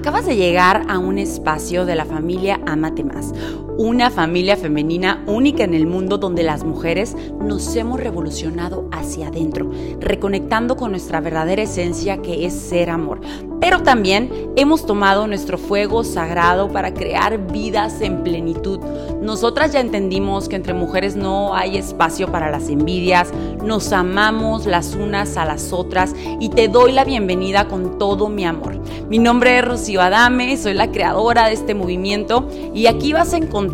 Acabas de llegar a un espacio de la familia Amate Más, una familia femenina única en el mundo donde las mujeres nos hemos revolucionado hacia adentro, reconectando con nuestra verdadera esencia que es ser amor. Pero también hemos tomado nuestro fuego sagrado para crear vidas en plenitud. Nosotras ya entendimos que entre mujeres no hay espacio para las envidias, nos amamos las unas a las otras y te doy la bienvenida con todo mi amor. Mi nombre es Rocío Adame, soy la creadora de este movimiento y aquí vas a encontrar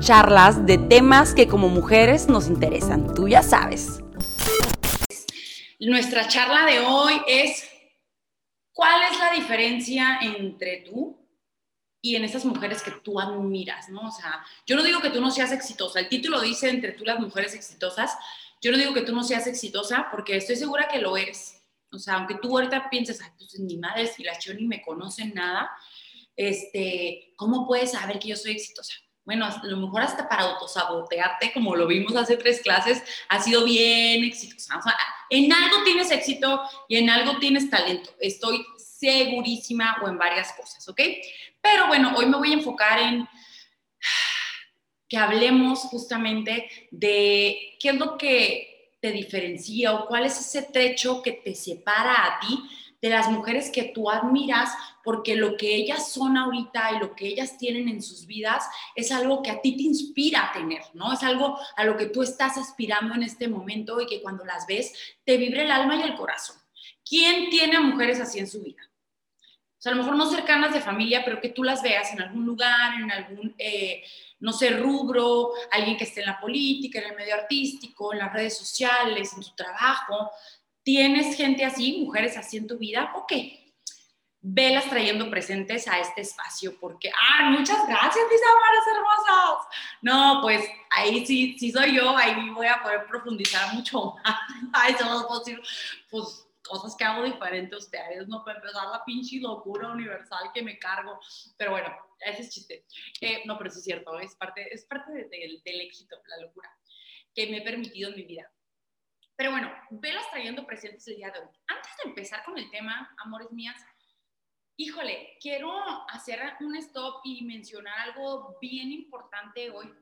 charlas de temas que como mujeres nos interesan. Tú ya sabes. Nuestra charla de hoy es ¿cuál es la diferencia entre tú y en esas mujeres que tú admiras, ¿no? O sea, yo no digo que tú no seas exitosa, el título dice entre tú las mujeres exitosas, yo no digo que tú no seas exitosa porque estoy segura que lo eres. O sea, aunque tú ahorita pienses, ay, pues mi madre, si la ni me conocen nada, este, ¿cómo puedes saber que yo soy exitosa? Bueno, a lo mejor hasta para autosabotearte, como lo vimos hace tres clases, ha sido bien exitosa. O sea, en algo tienes éxito y en algo tienes talento. Estoy segurísima o en varias cosas, ¿ok? Pero bueno, hoy me voy a enfocar en que hablemos justamente de qué es lo que te diferencia o cuál es ese techo que te separa a ti de las mujeres que tú admiras, porque lo que ellas son ahorita y lo que ellas tienen en sus vidas es algo que a ti te inspira a tener, ¿no? Es algo a lo que tú estás aspirando en este momento y que cuando las ves te vibre el alma y el corazón. ¿Quién tiene a mujeres así en su vida? O sea, a lo mejor no cercanas de familia, pero que tú las veas en algún lugar, en algún... Eh, no sé, rubro, alguien que esté en la política, en el medio artístico, en las redes sociales, en tu trabajo. ¿Tienes gente así, mujeres así en tu vida? Ok, velas trayendo presentes a este espacio, porque, ah, muchas gracias, mis amaras hermosas. No, pues ahí sí, sí soy yo, ahí voy a poder profundizar mucho más. Ay, somos posibles. Pues cosas que hago diferente a ustedes, ¿no? Para empezar la pinche locura universal que me cargo. Pero bueno, ese es chiste. Eh, no, pero sí es cierto, es parte, es parte del éxito, la locura que me he permitido en mi vida. Pero bueno, velas trayendo presentes el día de hoy. Antes de empezar con el tema, amores mías, híjole, quiero hacer un stop y mencionar algo bien importante hoy.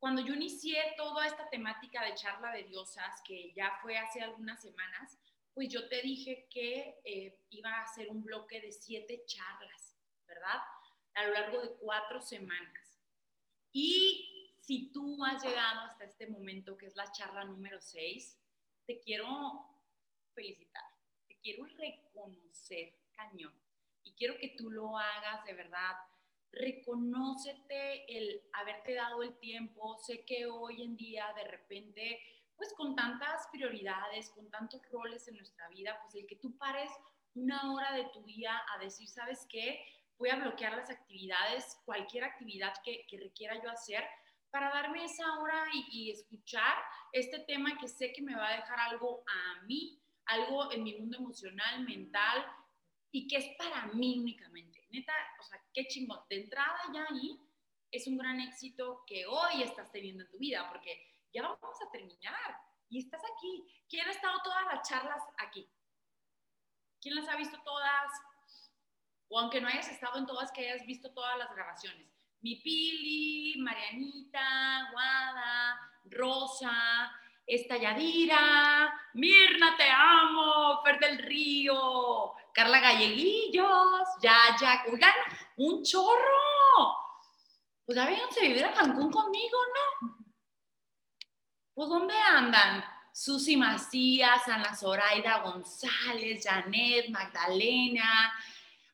Cuando yo inicié toda esta temática de charla de diosas, que ya fue hace algunas semanas, pues yo te dije que eh, iba a hacer un bloque de siete charlas, ¿verdad? A lo largo de cuatro semanas. Y si tú has llegado hasta este momento, que es la charla número seis, te quiero felicitar, te quiero reconocer, cañón. Y quiero que tú lo hagas de verdad. Reconócete el haberte dado el tiempo. Sé que hoy en día de repente pues con tantas prioridades, con tantos roles en nuestra vida, pues el que tú pares una hora de tu día a decir, ¿sabes qué? Voy a bloquear las actividades, cualquier actividad que, requiera yo hacer, para darme esa hora y, escuchar este tema que sé que me va a dejar algo a mí, algo en mi mundo emocional, mental y que es para mí únicamente. Neta, o sea, qué chingón. De entrada ya ahí es un gran éxito que hoy estás teniendo en tu vida, porque ya vamos a terminar. Y estás aquí. ¿Quién ha estado todas las charlas aquí? ¿Quién las ha visto todas? O aunque no hayas estado en todas, que hayas visto todas las grabaciones. Mi Pili, Marianita, Guada, Rosa, esta Yadira, Mirna, te amo, Fer del Río, Carla Galleguillos, ya, ya, oigan, un chorro. Pues ya véanse vivir a Cancún conmigo, ¿no? pues ¿dónde andan? Susi Macías, Ana Zoraida González, Janet, Magdalena,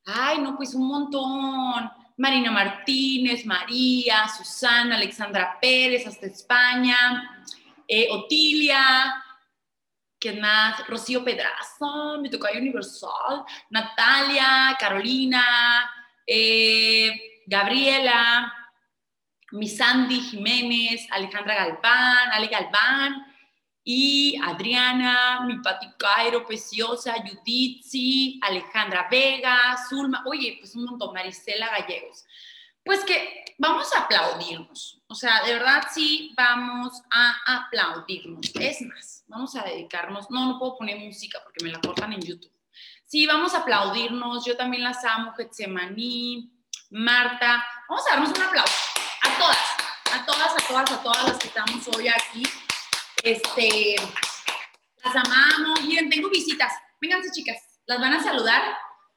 ay, no, pues un montón. Marina Martínez, María, Susana, Alexandra Pérez, hasta España, eh, Otilia, ¿quién más? Rocío Pedraza, mi universal, Natalia, Carolina, eh, Gabriela, mi Sandy Jiménez, Alejandra Galván, Ale Galván y Adriana, mi Pati Cairo, Preciosa, Juditzi, Alejandra Vega, Zulma, oye, pues un montón, Marisela Gallegos. Pues que vamos a aplaudirnos, o sea, de verdad sí vamos a aplaudirnos. Es más, vamos a dedicarnos, no, no puedo poner música porque me la cortan en YouTube. Sí, vamos a aplaudirnos. Yo también las amo, Getsemaní, Marta. Vamos a darnos un aplauso a todas, a todas, a todas, a todas las que estamos hoy aquí. Este, las amamos. Miren, tengo visitas. Vénganse, chicas. Las van a saludar.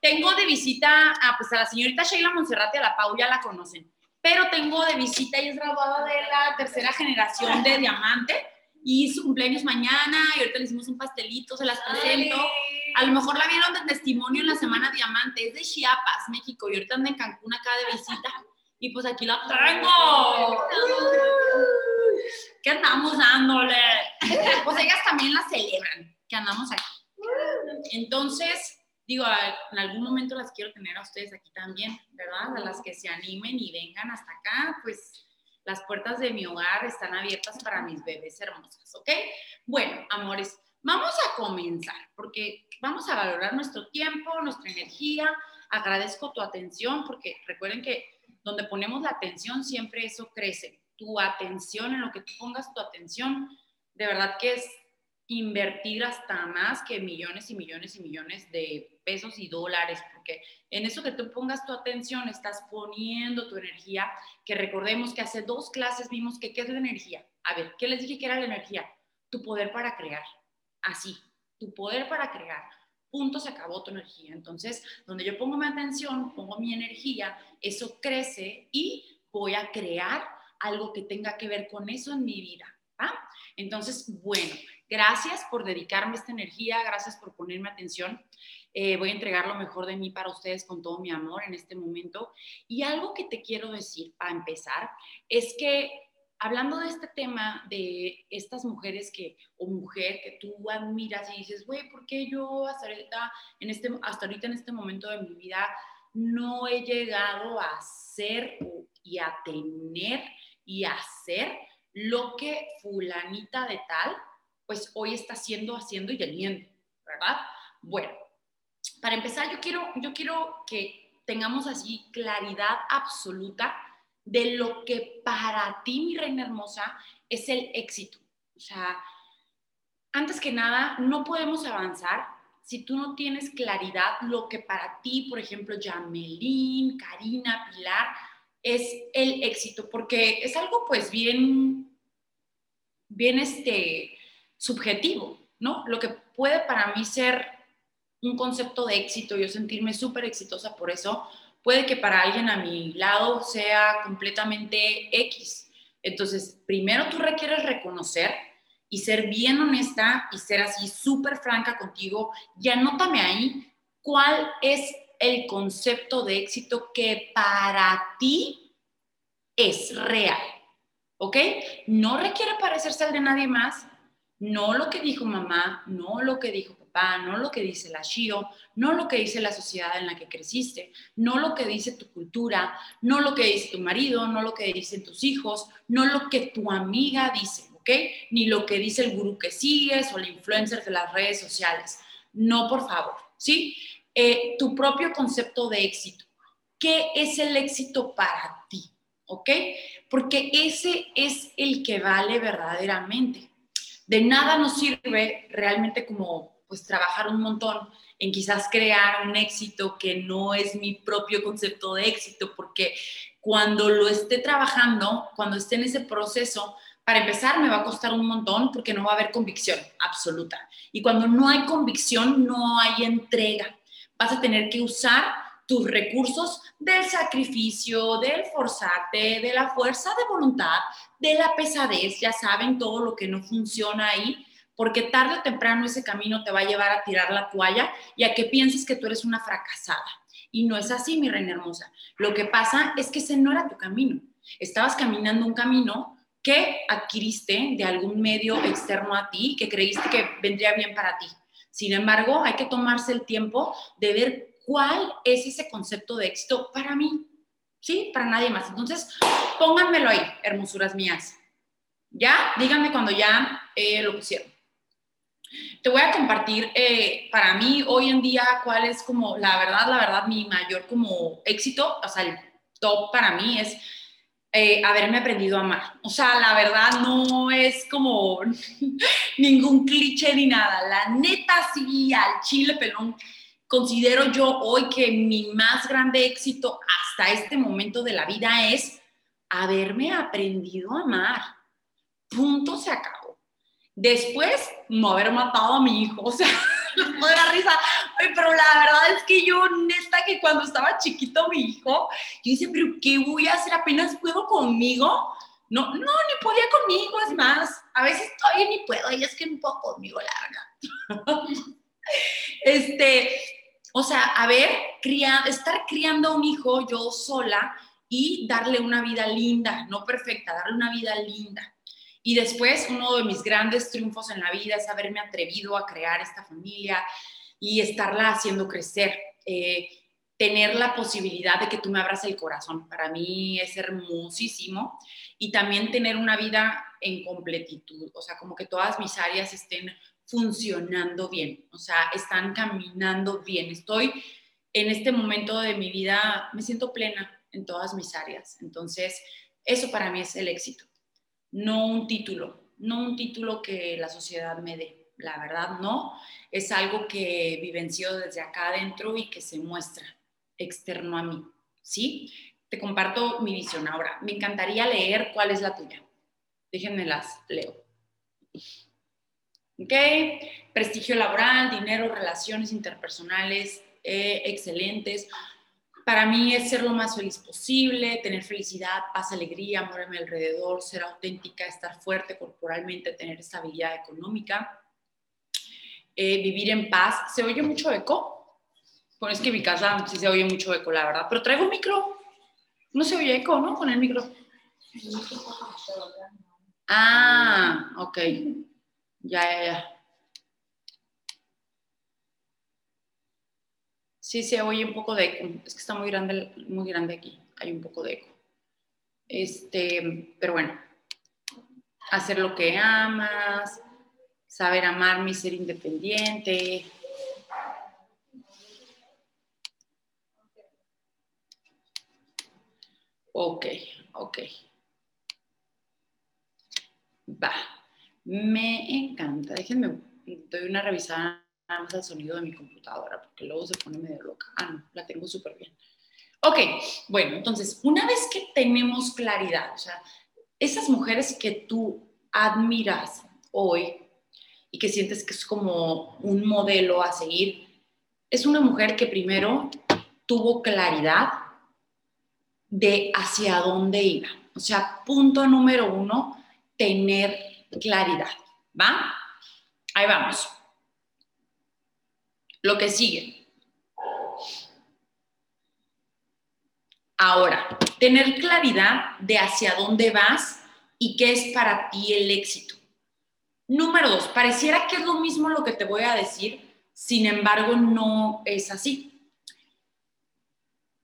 Tengo de visita a, pues, a la señorita Sheila Monserrate, a la Pau, ya la conocen. Pero tengo de visita y es graduada de la tercera generación de Diamante y su cumpleaños mañana y ahorita le hicimos un pastelito, se las presento. A lo mejor la vieron de testimonio en la Semana Diamante, es de Chiapas, México, y ahorita anda en Cancún acá de visita. Y pues aquí la tengo. ¿Qué andamos dándole? Pues ellas también la celebran, que andamos aquí. Entonces, digo, en algún momento las quiero tener a ustedes aquí también, ¿verdad? A las que se animen y vengan hasta acá, pues las puertas de mi hogar están abiertas para mis bebés hermosas, ¿ok? Bueno, amores, vamos a comenzar porque vamos a valorar nuestro tiempo, nuestra energía. Agradezco tu atención porque recuerden que donde ponemos la atención siempre eso crece. Tu atención, en lo que tú pongas tu atención, de verdad que es invertir hasta más que millones y millones y millones de pesos y dólares, porque en eso que tú pongas tu atención estás poniendo tu energía, que recordemos que hace dos clases vimos que qué es la energía. A ver, ¿qué les dije que era la energía? Tu poder para crear, así, tu poder para crear. Punto, se acabó tu energía. Entonces, donde yo pongo mi atención, pongo mi energía, eso crece y voy a crear algo que tenga que ver con eso en mi vida. Entonces, bueno, Gracias por dedicarme esta energía, gracias por ponerme atención. Eh, voy a entregar lo mejor de mí para ustedes con todo mi amor en este momento. Y algo que te quiero decir para empezar es que hablando de este tema de estas mujeres que, o mujer que tú admiras y dices, güey, ¿por qué yo hasta ahorita, en este, hasta ahorita en este momento de mi vida no he llegado a ser y a tener y a hacer lo que fulanita de tal pues hoy está haciendo, haciendo y teniendo, ¿verdad? Bueno, para empezar, yo quiero, yo quiero que tengamos así claridad absoluta de lo que para ti, mi reina hermosa, es el éxito. O sea, antes que nada, no podemos avanzar si tú no tienes claridad lo que para ti, por ejemplo, Jamelín, Karina, Pilar, es el éxito, porque es algo pues bien, bien este, subjetivo, ¿no? Lo que puede para mí ser un concepto de éxito, yo sentirme súper exitosa por eso, puede que para alguien a mi lado sea completamente X. Entonces, primero tú requieres reconocer y ser bien honesta y ser así súper franca contigo y anótame ahí cuál es el concepto de éxito que para ti es real. ¿Ok? No requiere parecerse al de nadie más, no lo que dijo mamá, no lo que dijo papá, no lo que dice la Shio, no lo que dice la sociedad en la que creciste, no lo que dice tu cultura, no lo que dice tu marido, no lo que dicen tus hijos, no lo que tu amiga dice, ¿ok? Ni lo que dice el gurú que sigues o el influencer de las redes sociales. No, por favor, ¿sí? Eh, tu propio concepto de éxito. ¿Qué es el éxito para ti? Porque ese es el que vale verdaderamente de nada nos sirve realmente como pues trabajar un montón en quizás crear un éxito que no es mi propio concepto de éxito, porque cuando lo esté trabajando, cuando esté en ese proceso, para empezar me va a costar un montón porque no va a haber convicción absoluta. Y cuando no hay convicción, no hay entrega. Vas a tener que usar tus recursos del sacrificio, del forzarte, de la fuerza de voluntad, de la pesadez, ya saben todo lo que no funciona ahí, porque tarde o temprano ese camino te va a llevar a tirar la toalla y a que pienses que tú eres una fracasada. Y no es así, mi reina hermosa. Lo que pasa es que ese no era tu camino. Estabas caminando un camino que adquiriste de algún medio externo a ti, que creíste que vendría bien para ti. Sin embargo, hay que tomarse el tiempo de ver ¿Cuál es ese concepto de éxito para mí? ¿Sí? Para nadie más. Entonces, pónganmelo ahí, hermosuras mías. ¿Ya? Díganme cuando ya eh, lo pusieron. Te voy a compartir eh, para mí hoy en día cuál es como, la verdad, la verdad, mi mayor como éxito, o sea, el top para mí es eh, haberme aprendido a amar. O sea, la verdad no es como ningún cliché ni nada. La neta sí, al chile pelón considero yo hoy que mi más grande éxito hasta este momento de la vida es haberme aprendido a amar. Punto se acabó. Después, no haber matado a mi hijo. O sea, no de la risa. pero la verdad es que yo, honesta, que cuando estaba chiquito mi hijo, yo dice, pero ¿qué voy a hacer? Apenas puedo conmigo. No, no, ni podía conmigo, es más, a veces todavía ni puedo, y es que un poco conmigo, la verdad. este, o sea, a ver, estar criando a un hijo yo sola y darle una vida linda, no perfecta, darle una vida linda. Y después, uno de mis grandes triunfos en la vida es haberme atrevido a crear esta familia y estarla haciendo crecer. Eh, tener la posibilidad de que tú me abras el corazón, para mí es hermosísimo. Y también tener una vida en completitud, o sea, como que todas mis áreas estén funcionando bien, o sea, están caminando bien. Estoy en este momento de mi vida, me siento plena en todas mis áreas. Entonces, eso para mí es el éxito, no un título, no un título que la sociedad me dé. La verdad, no. Es algo que vivencio desde acá adentro y que se muestra externo a mí. ¿Sí? Te comparto mi visión ahora. Me encantaría leer cuál es la tuya. Déjenme las leo. ¿Ok? Prestigio laboral, dinero, relaciones interpersonales eh, excelentes. Para mí es ser lo más feliz posible, tener felicidad, paz, alegría, amor a mi alrededor, ser auténtica, estar fuerte corporalmente, tener estabilidad económica, eh, vivir en paz. ¿Se oye mucho eco? Bueno, es que en mi casa sí se oye mucho eco, la verdad. Pero traigo un micro. No se oye eco, ¿no? Con el micro. Ah, ok. Ya, ya, ya. Sí, se oye un poco de eco. Es que está muy grande, muy grande aquí. Hay un poco de eco. Este, pero bueno, hacer lo que amas, saber amarme y ser independiente. Ok, ok. Va. Me encanta. Déjenme, doy una revisada más al sonido de mi computadora, porque luego se pone medio loca. Ah, no, la tengo súper bien. Ok, bueno, entonces, una vez que tenemos claridad, o sea, esas mujeres que tú admiras hoy y que sientes que es como un modelo a seguir, es una mujer que primero tuvo claridad de hacia dónde iba. O sea, punto número uno, tener claridad. ¿Va? Ahí vamos. Lo que sigue. Ahora, tener claridad de hacia dónde vas y qué es para ti el éxito. Número dos, pareciera que es lo mismo lo que te voy a decir, sin embargo no es así.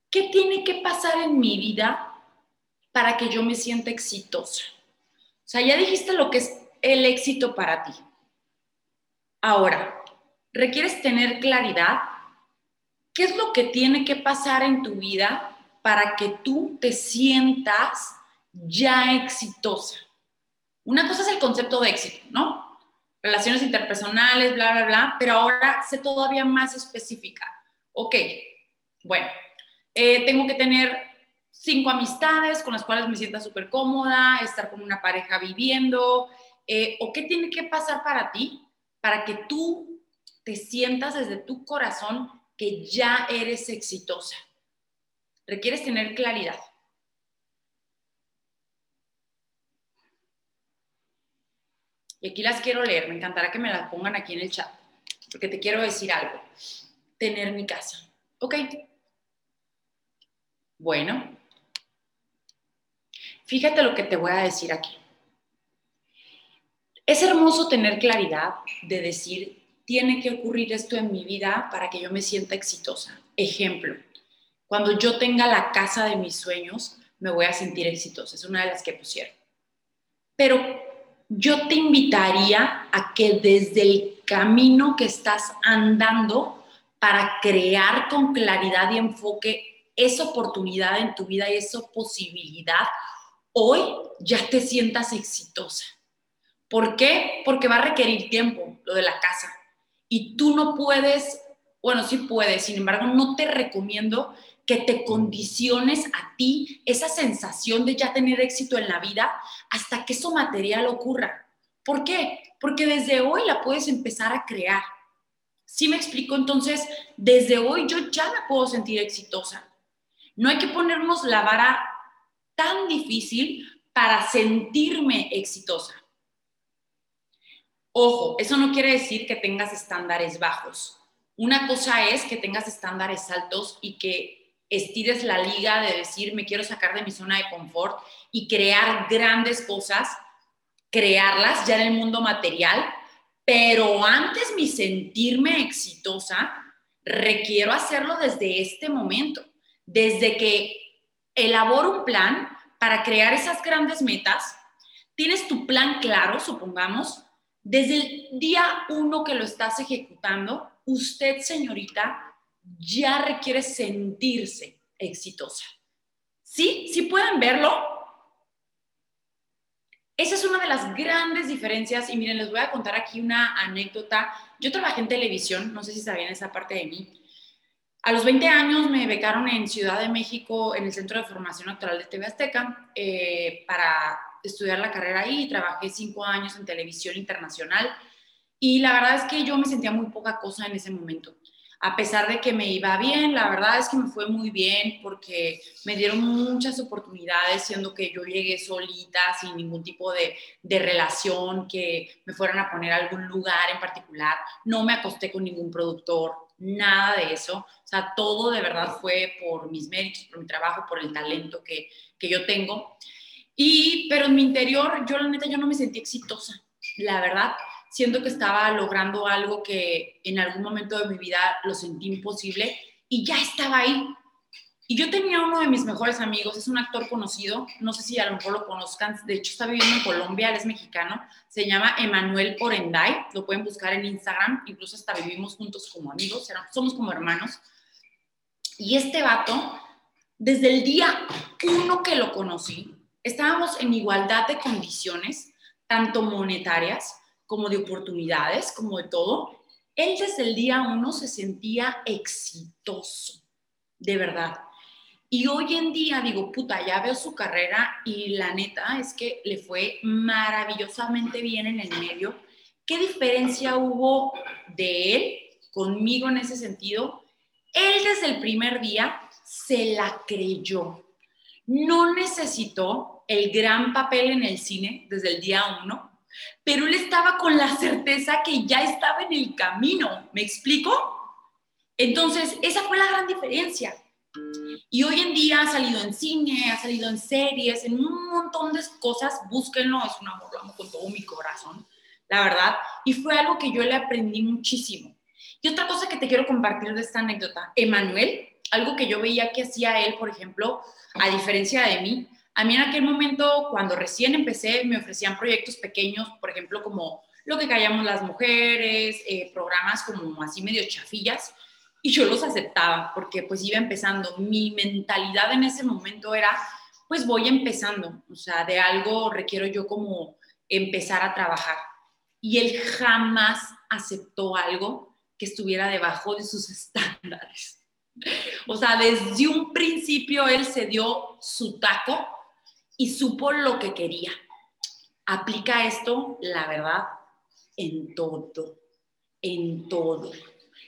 ¿Qué tiene que pasar en mi vida para que yo me sienta exitosa? O sea, ya dijiste lo que es el éxito para ti. Ahora, requieres tener claridad qué es lo que tiene que pasar en tu vida para que tú te sientas ya exitosa. Una cosa es el concepto de éxito, ¿no? Relaciones interpersonales, bla, bla, bla, pero ahora sé todavía más específica. Ok, bueno, eh, tengo que tener cinco amistades con las cuales me sienta súper cómoda, estar con una pareja viviendo, eh, o qué tiene que pasar para ti para que tú te sientas desde tu corazón que ya eres exitosa. Requieres tener claridad. Y aquí las quiero leer, me encantará que me las pongan aquí en el chat, porque te quiero decir algo. Tener mi casa. ¿Ok? Bueno, Fíjate lo que te voy a decir aquí. Es hermoso tener claridad de decir, tiene que ocurrir esto en mi vida para que yo me sienta exitosa. Ejemplo, cuando yo tenga la casa de mis sueños, me voy a sentir exitosa. Es una de las que pusieron. Pero yo te invitaría a que desde el camino que estás andando para crear con claridad y enfoque esa oportunidad en tu vida y esa posibilidad, hoy ya te sientas exitosa. ¿Por qué? Porque va a requerir tiempo lo de la casa. Y tú no puedes Bueno, sí puedes, sin embargo, no te recomiendo que te condiciones a ti esa sensación de ya tener éxito en la vida hasta que eso material ocurra. ¿Por qué? Porque desde hoy la puedes empezar a crear. ¿Sí me explico? Entonces, desde hoy yo ya me puedo sentir exitosa. No hay que ponernos la vara tan difícil para sentirme exitosa. Ojo, eso no quiere decir que tengas estándares bajos. Una cosa es que tengas estándares altos y que estires la liga de decir, me quiero sacar de mi zona de confort y crear grandes cosas, crearlas ya en el mundo material, pero antes mi sentirme exitosa, requiero hacerlo desde este momento, desde que elaboro un plan para crear esas grandes metas, tienes tu plan claro, supongamos, desde el día uno que lo estás ejecutando, usted, señorita, ya requiere sentirse exitosa. ¿Sí? ¿Sí pueden verlo? Esa es una de las grandes diferencias y miren, les voy a contar aquí una anécdota. Yo trabajé en televisión, no sé si sabían esa parte de mí. A los 20 años me becaron en Ciudad de México, en el Centro de Formación Natural de TV Azteca, eh, para estudiar la carrera ahí. Trabajé cinco años en televisión internacional y la verdad es que yo me sentía muy poca cosa en ese momento a pesar de que me iba bien, la verdad es que me fue muy bien porque me dieron muchas oportunidades, siendo que yo llegué solita, sin ningún tipo de, de, relación, que me fueran a poner a algún lugar en particular. No me acosté con ningún productor, nada de eso. O sea, todo de verdad fue por mis méritos, por mi trabajo, por el talento que, que yo tengo. Y, pero en mi interior, yo la neta, yo no me sentí exitosa, la verdad siento que estaba logrando algo que en algún momento de mi vida lo sentí imposible y ya estaba ahí. Y yo tenía uno de mis mejores amigos, es un actor conocido, no sé si a lo mejor lo conozcan, de hecho está viviendo en Colombia, él es mexicano, se llama Emanuel Orenday, lo pueden buscar en Instagram, incluso hasta vivimos juntos como amigos, somos como hermanos. Y este vato, desde el día uno que lo conocí, estábamos en igualdad de condiciones, tanto monetarias, como de oportunidades, como de todo, él desde el día uno se sentía exitoso, de verdad. Y hoy en día digo, puta, ya veo su carrera y la neta es que le fue maravillosamente bien en el medio. ¿Qué diferencia hubo de él conmigo en ese sentido? Él desde el primer día se la creyó. No necesitó el gran papel en el cine desde el día uno pero él estaba con la certeza que ya estaba en el camino, ¿me explico? Entonces, esa fue la gran diferencia. Y hoy en día ha salido en cine, ha salido en series, en un montón de cosas, búsquenlo, es un amor, lo amo con todo mi corazón, la verdad. Y fue algo que yo le aprendí muchísimo. Y otra cosa que te quiero compartir de esta anécdota, Emanuel, algo que yo veía que hacía él, por ejemplo, a diferencia de mí, a mí en aquel momento, cuando recién empecé, me ofrecían proyectos pequeños, por ejemplo, como lo que callamos las mujeres, eh, programas como así medio chafillas, y yo los aceptaba porque pues iba empezando. Mi mentalidad en ese momento era, pues voy empezando, o sea, de algo requiero yo como empezar a trabajar. Y él jamás aceptó algo que estuviera debajo de sus estándares. O sea, desde un principio él se dio su taco y supo lo que quería. Aplica esto, la verdad, en todo, en todo.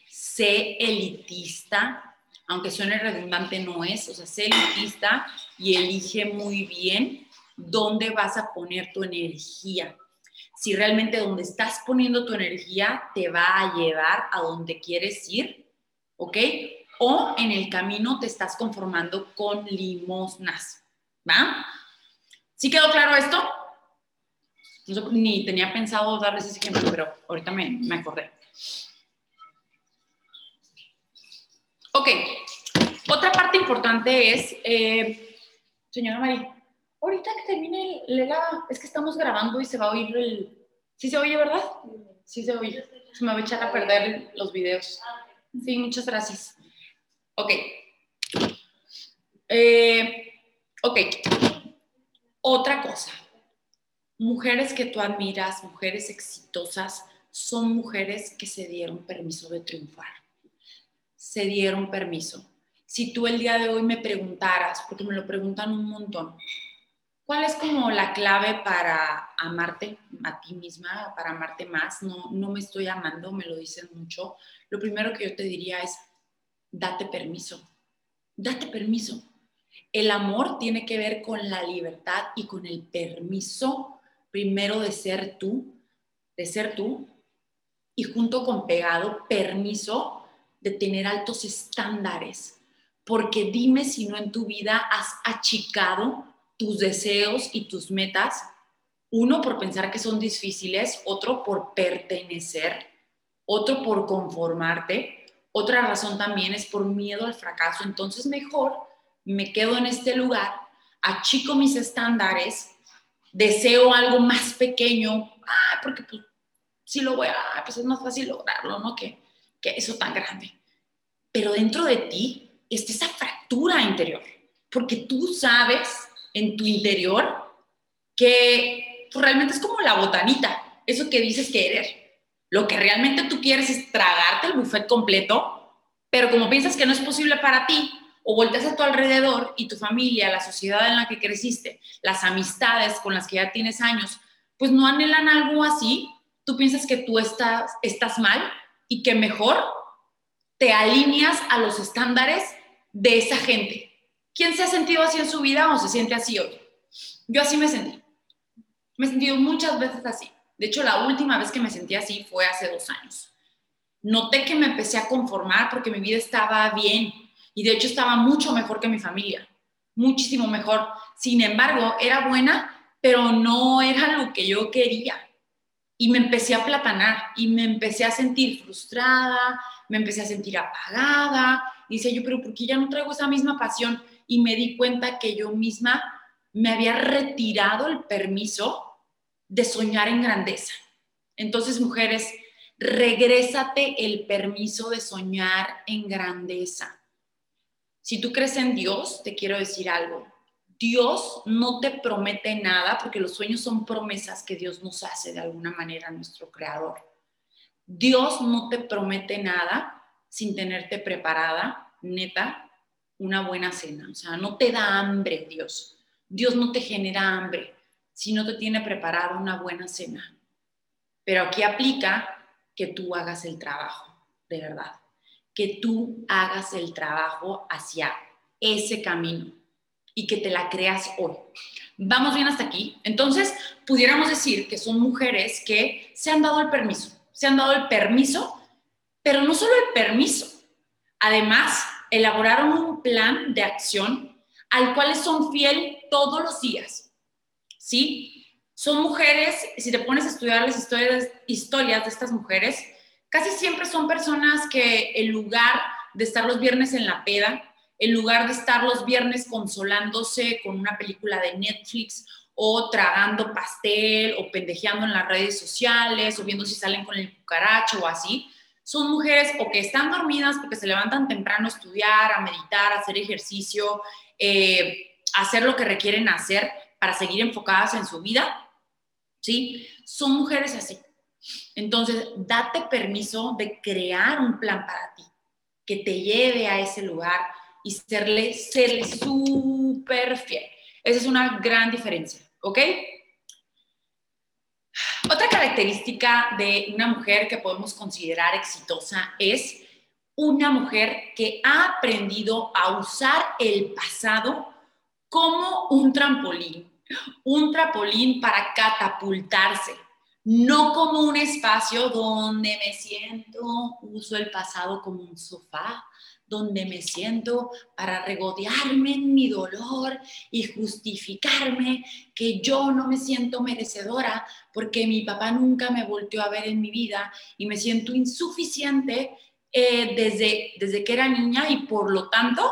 Sé elitista, aunque suene redundante, no es, o sea, sé elitista y elige muy bien dónde vas a poner tu energía. Si realmente donde estás poniendo tu energía te va a llevar a donde quieres ir, ¿ok? O en el camino te estás conformando con limosnas, ¿va? ¿Sí quedó claro esto? ni tenía pensado darles ese ejemplo, pero ahorita me, me acordé. Ok, otra parte importante es, eh, señora María, ahorita que termine el, es que estamos grabando y se va a oír el... ¿Sí se oye, verdad? Sí se oye. Se me va a echar a perder los videos. Sí, muchas gracias. Ok. Eh, ok. Otra cosa, mujeres que tú admiras, mujeres exitosas, son mujeres que se dieron permiso de triunfar. se dieron permiso. Si tú el día de hoy me preguntaras, porque me lo preguntan un montón, ¿cuál es como la clave para amarte a ti misma, para amarte más? No, no me estoy amando, me lo dicen mucho. Lo primero que yo te diría es, date permiso, date permiso. El amor tiene que ver con la libertad y con el permiso, primero de ser tú, de ser tú, y junto con pegado, permiso de tener altos estándares. Porque dime si no en tu vida has achicado tus deseos y tus metas, uno por pensar que son difíciles, otro por pertenecer, otro por conformarte, otra razón también es por miedo al fracaso. Entonces mejor me quedo en este lugar, achico mis estándares, deseo algo más pequeño, ah, porque pues si lo voy a, pues es más fácil lograrlo, ¿no? Que, que eso tan grande. Pero dentro de ti está esa fractura interior, porque tú sabes en tu interior que pues, realmente es como la botanita, eso que dices que eres. Lo que realmente tú quieres es tragarte el buffet completo, pero como piensas que no es posible para ti, o volteas a tu alrededor y tu familia, la sociedad en la que creciste, las amistades con las que ya tienes años, pues no anhelan algo así, tú piensas que tú estás, mal y que mejor te alineas a los estándares de esa gente. ¿Quién se ha sentido así en su vida o se siente así hoy? Yo así me sentí. Me he sentido muchas veces así. De hecho, la última vez que me sentí así fue hace dos años. Noté que me empecé a conformar porque mi vida estaba bien y de hecho estaba mucho mejor que mi familia, muchísimo mejor. Sin embargo, era buena, pero no era lo que yo quería y me empecé a platanar y me empecé a sentir frustrada, me empecé a sentir apagada. Dice yo, pero ¿por qué ya no traigo esa misma pasión? Y me di cuenta que yo misma me había retirado el permiso de soñar en grandeza. Entonces, mujeres, regrésate el permiso de soñar en grandeza. Si tú crees en Dios, te quiero decir algo. Dios no te promete nada porque los sueños son promesas que Dios nos hace de alguna manera, nuestro creador. Dios no te promete nada sin tenerte preparada, neta, una buena cena. O sea, no te da hambre Dios. Dios no te genera hambre si no te tiene preparada una buena cena. Pero aquí aplica que tú hagas el trabajo, de verdad. Que tú hagas el trabajo hacia ese camino y que te la creas hoy. Vamos bien hasta aquí. Entonces, pudiéramos decir que son mujeres que se han dado el permiso, se han dado el permiso, pero no solo el permiso, además elaboraron un plan de acción al cual son fiel todos los días. ¿Sí? Son mujeres, si te pones a estudiar las historias, de estas mujeres, casi siempre son personas que en lugar de estar los viernes en la peda, en lugar de estar los viernes consolándose con una película de Netflix o tragando pastel o pendejeando en las redes sociales o viendo si salen con el cucaracho o así, son mujeres o que están dormidas porque se levantan temprano a estudiar, a meditar, a hacer ejercicio, eh, a hacer lo que requieren hacer para seguir enfocadas en su vida, ¿sí? Son mujeres así. Entonces, date permiso de crear un plan para ti, que te lleve a ese lugar, y serle, serle súper fiel. Esa es una gran diferencia, ¿ok? Otra característica de una mujer que podemos considerar exitosa es una mujer que ha aprendido a usar el pasado como un trampolín, un trampolín para catapultarse, no como un espacio donde me siento, uso el pasado como un sofá, donde me siento para regodearme en mi dolor y justificarme que yo no me siento merecedora porque mi papá nunca me volteó a ver en mi vida y me siento insuficiente eh, desde, desde que era niña y por lo tanto,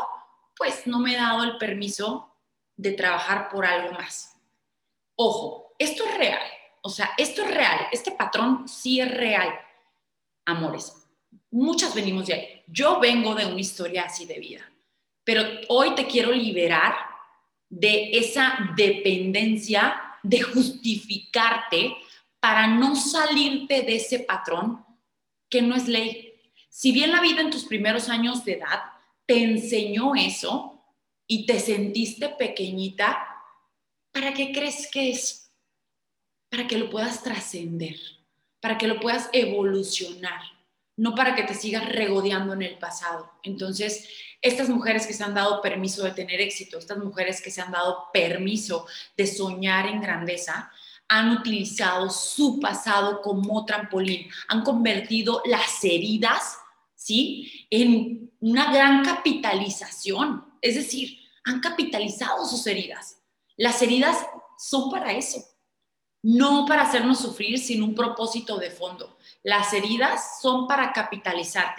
pues no me he dado el permiso de trabajar por algo más. Ojo, esto es real, o sea, esto es real, este patrón sí es real, amores muchas venimos de ahí. Yo vengo de una historia así de vida, pero hoy te quiero liberar de esa dependencia de justificarte para no salirte de ese patrón que no es ley. Si bien la vida en tus primeros años de edad te enseñó eso y te sentiste pequeñita, ¿para qué crees que es? Para que lo puedas trascender, para que lo puedas evolucionar, no para que te sigas regodeando en el pasado. Entonces, estas mujeres que se han dado permiso de tener éxito, estas mujeres que se han dado permiso de soñar en grandeza, han utilizado su pasado como trampolín, han convertido las heridas, ¿sí? En una gran capitalización, es decir, han capitalizado sus heridas. Las heridas son para eso, no para hacernos sufrir sin un propósito de fondo. Las heridas son para capitalizarte.